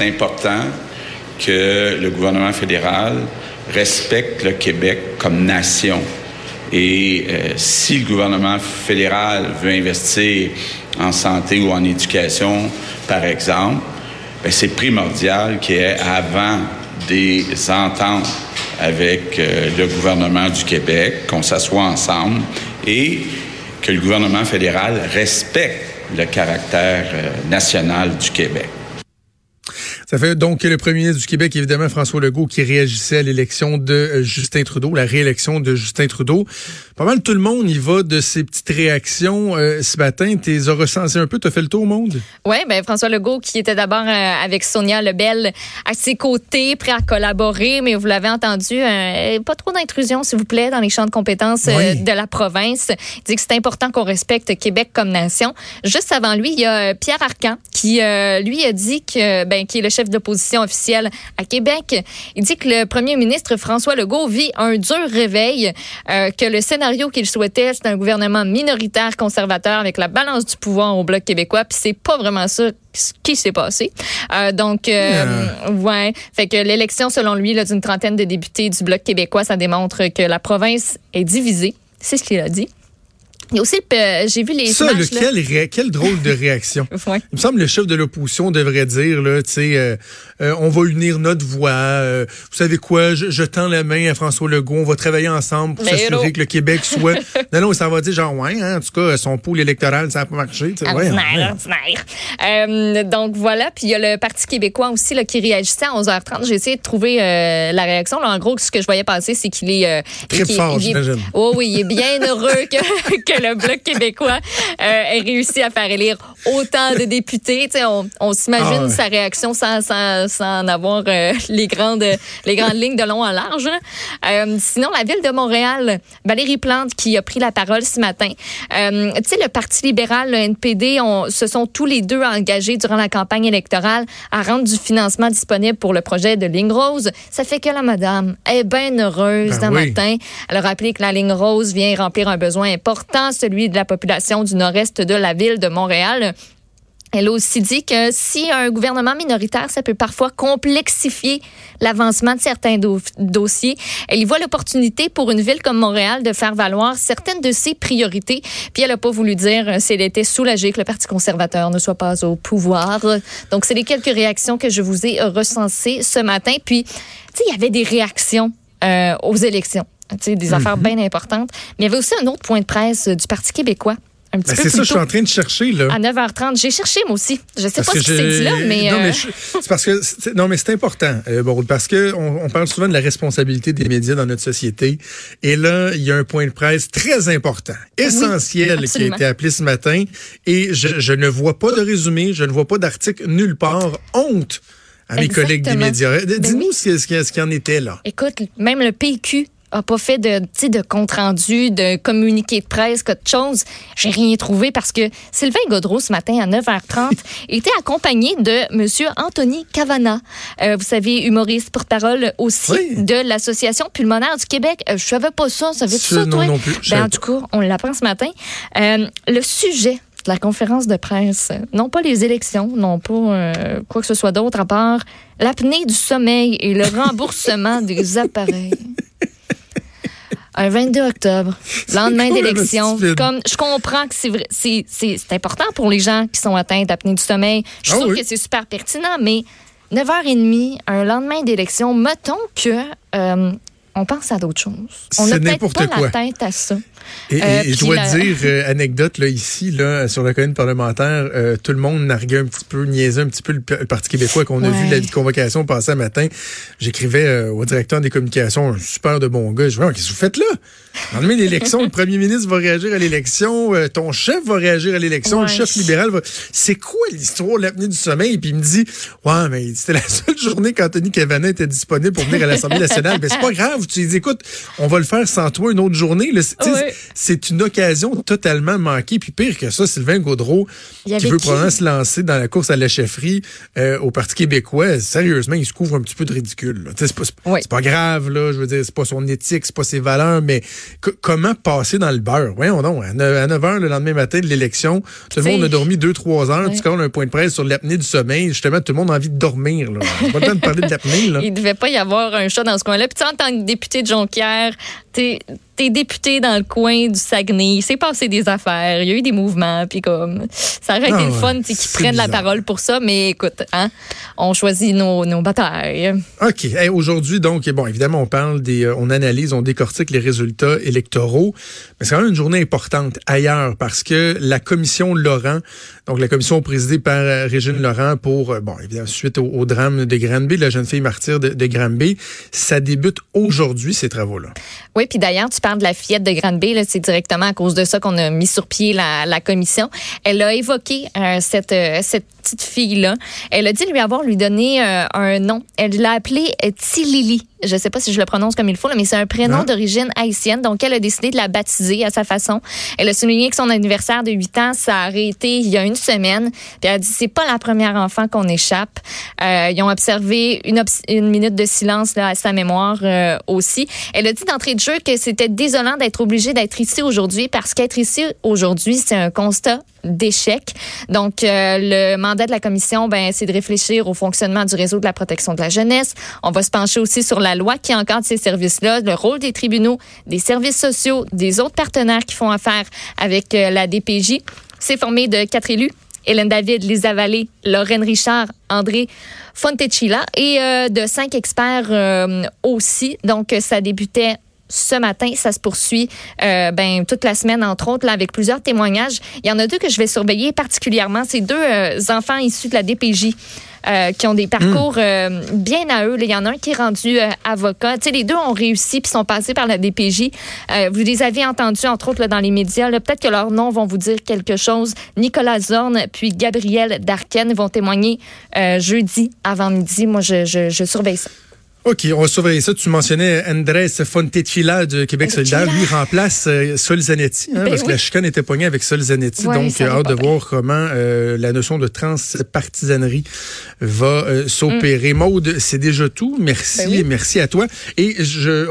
C'est important que le gouvernement fédéral respecte le Québec comme nation. Et euh, si le gouvernement fédéral veut investir en santé ou en éducation, par exemple, ben, c'est primordial qu'il y ait avant des ententes avec euh, le gouvernement du Québec, qu'on s'assoie ensemble et que le gouvernement fédéral respecte le caractère euh, national du Québec. Ça fait donc le premier ministre du Québec, évidemment, François Legault, qui réagissait à l'élection de euh, Justin Trudeau, la réélection de Justin Trudeau. Pas mal tout le monde y va de ces petites réactions euh, ce matin. Tu les as recensées un peu, tu as fait le tour au monde? Oui, ben François Legault, qui était d'abord euh, avec Sonia Lebel à ses côtés, prêt à collaborer, mais vous l'avez entendu, pas trop d'intrusion, s'il vous plaît, dans les champs de compétences de la province. Il dit que c'est important qu'on respecte Québec comme nation. Juste avant lui, il y a Pierre Arcan, qui, lui, a dit que, ben, qui est le chef chef d'opposition officielle à Québec. Il dit que le premier ministre François Legault vit un dur réveil, euh, que le scénario qu'il souhaitait, c'est un gouvernement minoritaire conservateur avec la balance du pouvoir au Bloc québécois, puis c'est pas vraiment ça qui s'est passé. Euh, donc, euh, ouais, fait que l'élection, selon lui, d'une trentaine de députés du Bloc québécois, ça démontre que la province est divisée. C'est ce qu'il a dit. Il y a aussi, j'ai vu les Ça, quel, quel, drôle de réaction. Il me semble que le chef de l'opposition devrait dire, là, tu sais, euh, euh, on va unir notre voix. Euh, vous savez quoi, je, tends la main à François Legault, on va travailler ensemble pour s'assurer que le Québec soit... non, non, ça va dire genre, ouais, hein, en tout cas, son pôle électoral, ça n'a pas marché. Ordinaire, ouais, donc voilà, puis il y a le Parti québécois aussi là, qui réagissait à 11h30. J'ai essayé de trouver la réaction. Là, en gros, ce que je voyais passer, c'est qu'il est... Très fort, j'imagine. Oh oui, il est bien heureux que le Bloc québécois euh, ait réussi à faire élire autant de députés. on, on s'imagine ah sa réaction sans, sans, sans avoir euh, les, grandes, les grandes lignes de long en large. Euh, sinon, la ville de Montréal, Valérie Plante qui a pris la parole ce matin. Euh, tu sais, le Parti libéral, le NPD, on, se sont tous les deux engagés durant la campagne électorale à rendre du financement disponible pour le projet de ligne rose. Ça fait que la madame est bien heureuse ben d'un matin. Elle a rappelé que la ligne rose vient remplir un besoin important celui de la population du nord-est de la ville de Montréal. Elle a aussi dit que si un gouvernement minoritaire, ça peut parfois complexifier l'avancement de certains dossiers. Elle y voit l'opportunité pour une ville comme Montréal de faire valoir certaines de ses priorités. Puis elle n'a pas voulu dire euh, si elle était soulagée que le Parti conservateur ne soit pas au pouvoir. Donc, c'est les quelques réactions que je vous ai recensées ce matin. Puis, tu sais, il y avait des réactions euh, aux élections des affaires mhm. bien importantes. Mais il y avait aussi un autre point de presse du Parti québécois. Ben, c'est ça, je suis en train de chercher, là. À 9h30. J'ai cherché, moi aussi. Je sais pas ce qui s'est dit là, mais. Non, mais euh, c'est parce que. Non, mais c'est important, euh, parce que on, parle souvent de la responsabilité des médias dans notre société. Et là, il y a un point de presse très important, essentiel, qui a été appelé ce matin. Et je, je ne vois pas de résumé, je ne vois pas d'article nulle part. Honte à mes collègues des médias. Ben Dis-nous ce qu'il y en était là. Écoute, même le PQ a pas fait de, de compte rendu, de communiqué de presse, quelque chose. J'ai rien trouvé parce que Sylvain Godreau, ce matin à 9h30, était accompagné de Monsieur Anthony Cavana. Euh, vous savez, humoriste porte-parole aussi de l'Association pulmonaire du Québec. Euh, je savais pas ça. Ça veut ça, toi? Non, plus. Ben, en tout cas, on l'apprend ce matin. Euh, le sujet de la conférence de presse, non pas les élections, non pas euh, quoi que ce soit d'autre, à part l'apnée du sommeil et le remboursement des appareils un 22 octobre, lendemain d'élection. Comme je comprends que c'est c'est c'est important pour les gens qui sont atteints d'apnée du sommeil. Je trouve ah que c'est super pertinent, mais 9h30, un lendemain d'élection, mettons que euh, on pense à d'autres choses. On n'a peut-être pas la tête à ça. Et, euh, je dois dire, euh, anecdote, là, ici, là, sur la colline parlementaire, euh, tout le monde narguait un petit peu, niaisait un petit peu le, Parti québécois qu'on a vu la convocation passer un matin. J'écrivais au directeur des communications, un super de bon gars. Je dis, qu'est-ce que vous faites là? Lendemain l'élection, le premier ministre va réagir à l'élection, ton chef va réagir à l'élection, le chef libéral va... C'est quoi l'histoire, l'apnée du sommeil? Puis il me dit, ouais, mais c'était la seule journée qu'Anthony Cavana était disponible pour venir à l'Assemblée nationale. Mais c'est pas grave. Tu dis, écoute, on va le faire sans toi une autre journée. C'est une occasion totalement manquée. Puis pire que ça, Sylvain Gaudreau, qui veut probablement se lancer dans la course à la chefferie euh, au Parti québécois, sérieusement, il se couvre un petit peu de ridicule. C'est pas, pas grave, là. Je veux dire, c'est pas son éthique, c'est pas ses valeurs, mais comment passer dans le beurre? Ouais, non, à 9, h le lendemain matin de l'élection, tout le monde a dormi 2-3 heures. Tu colles un point de presse sur l'apnée du sommeil. Justement, tout le monde a envie de dormir. Là. pas le temps de parler de l'apnée. Il devait pas y avoir un chat dans ce coin-là. Puis en tant que député de Jonquière, t'es député dans le coin du Saguenay, il s'est passé des affaires, il y a eu des mouvements, puis comme ça aurait été ah le fun qu'ils prennent la parole pour ça, mais écoute, hein, on choisit nos, nos batailles. OK. Aujourd'hui, donc, bon, évidemment, on parle des, euh, on analyse, on décortique les résultats électoraux, mais c'est quand même une journée importante ailleurs parce que la commission Laurent, donc la commission présidée par euh, Régine Laurent pour, euh, bon, évidemment, suite au, drame de Granby, la jeune fille martyre de, de Granby, ça débute aujourd'hui, ces travaux-là. Oui, puis d'ailleurs, tu parles de la fillette de Grande-Bay, c'est directement à cause de ça qu'on a mis sur pied la, la commission. Elle a évoqué euh, cette, euh, cette petite fille-là. Elle a dit lui avoir lui donné euh, un nom. Elle l'a appelée Tilili. Je ne sais pas si je le prononce comme il faut, mais c'est un prénom d'origine haïtienne. Donc, elle a décidé de la baptiser à sa façon. Elle a souligné que son anniversaire de 8 ans, ça a arrêté il y a une semaine. Puis elle a dit, c'est pas la première enfant qu'on échappe. Euh, ils ont observé une, une, minute de silence là, à sa mémoire euh, aussi. Elle a dit d'entrée de jeu que c'était désolant d'être obligée d'être ici aujourd'hui parce qu'être ici aujourd'hui, c'est un constat d'échec. Donc, euh, le mandat de la commission, ben, c'est de réfléchir au fonctionnement du réseau de la protection de la jeunesse. On va se pencher aussi sur la loi qui encadre ces services-là, le rôle des tribunaux, des services sociaux, des autres partenaires qui font affaire avec euh, la DPJ. C'est formé de quatre élus. Hélène David, Lisa Vallée, Lorraine Richard, André Fontecilla et euh, de cinq experts aussi. Donc, ça débutait ce matin. Ça se poursuit euh, ben, toute la semaine, entre autres, là, avec plusieurs témoignages. Il y en a deux que je vais surveiller particulièrement. C'est deux euh, enfants issus de la DPJ. Euh, qui ont des parcours hmm. bien à eux. Il y en a un qui est rendu avocat. Tu sais, les deux ont réussi puis sont passés par la DPJ. vous les avez entendus, entre autres, là, dans les médias. Peut-être que leurs noms vont vous dire quelque chose. Nicolas Zorn puis Gabriel Darken vont témoigner jeudi avant midi. Moi, je, je, je surveille ça. OK, on va surveiller ça. Tu mentionnais Andrés Fontecilla de Québec solidaire. Lui remplace euh, Sol Zanetti, hein, ben parce que la chicane était poignée avec Sol Zanetti. donc, hâte de voir comment euh, la notion de transpartisanerie va euh, s'opérer. Mm. Maude, c'est déjà tout. Merci, ben merci à toi. Et je,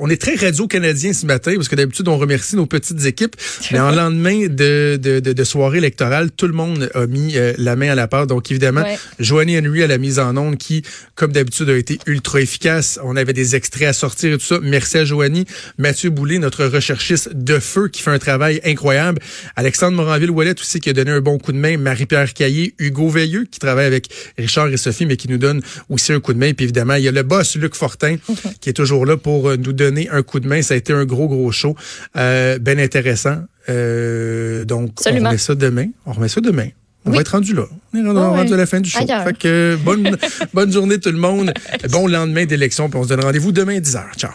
on est très radio-canadien ce matin, parce que d'habitude, on remercie nos petites équipes. Mais en lendemain de, de, de, soirée électorale, tout le monde a mis la main à la part. Donc, évidemment, Joanie Henry à la mise en onde qui, comme d'habitude, a été ultra efficace on avait des extraits à sortir et tout ça. Merci à Joanie. Mathieu Boulay, notre recherchiste de feu, qui fait un travail incroyable. Alexandre Moranville-Ouellet aussi, qui a donné un bon coup de main. Marie-Pierre Caillé. Hugo Veilleux, qui travaille avec Richard et Sophie, mais qui nous donne aussi un coup de main. Puis évidemment, il y a le boss, Luc Fortin, qui est toujours là pour euh, nous donner un coup de main. Ça a été un gros, gros show. Euh, ben intéressant. Euh, donc, on remet ça demain. On remet ça demain. On va être rendu là. On est rendu, à la fin du show. Fait que bonne, bonne journée tout le monde. Bon lendemain d'élection. Puis on se donne rendez-vous demain à 10h. Ciao.